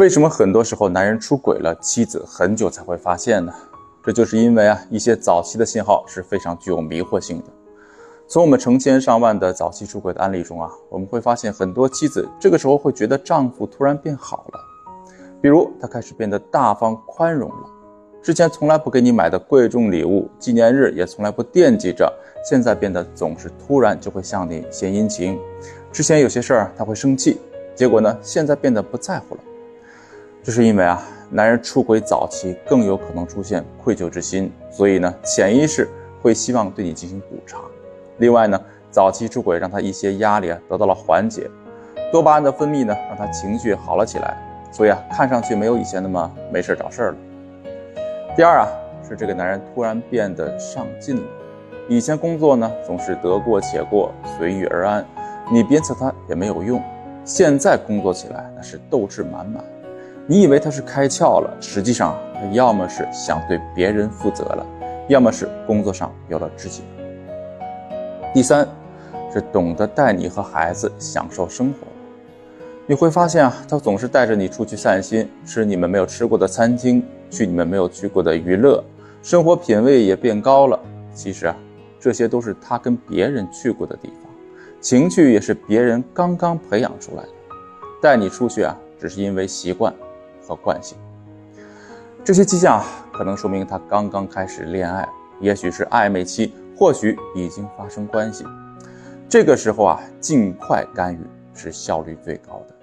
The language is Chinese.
为什么很多时候男人出轨了，妻子很久才会发现呢？这就是因为啊，一些早期的信号是非常具有迷惑性的。从我们成千上万的早期出轨的案例中啊，我们会发现很多妻子这个时候会觉得丈夫突然变好了，比如他开始变得大方宽容了，之前从来不给你买的贵重礼物，纪念日也从来不惦记着，现在变得总是突然就会向你献殷勤，之前有些事儿他会生气，结果呢，现在变得不在乎了。这是因为啊，男人出轨早期更有可能出现愧疚之心，所以呢，潜意识会希望对你进行补偿。另外呢，早期出轨让他一些压力啊得到了缓解，多巴胺的分泌呢让他情绪好了起来，所以啊，看上去没有以前那么没事找事了。第二啊，是这个男人突然变得上进了，以前工作呢总是得过且过，随遇而安，你鞭策他也没有用，现在工作起来那是斗志满满。你以为他是开窍了，实际上他要么是想对别人负责了，要么是工作上有了知己。第三，是懂得带你和孩子享受生活。你会发现啊，他总是带着你出去散心，吃你们没有吃过的餐厅，去你们没有去过的娱乐，生活品味也变高了。其实啊，这些都是他跟别人去过的地方，情趣也是别人刚刚培养出来的。带你出去啊，只是因为习惯。和惯性，这些迹象可能说明他刚刚开始恋爱，也许是暧昧期，或许已经发生关系。这个时候啊，尽快干预是效率最高的。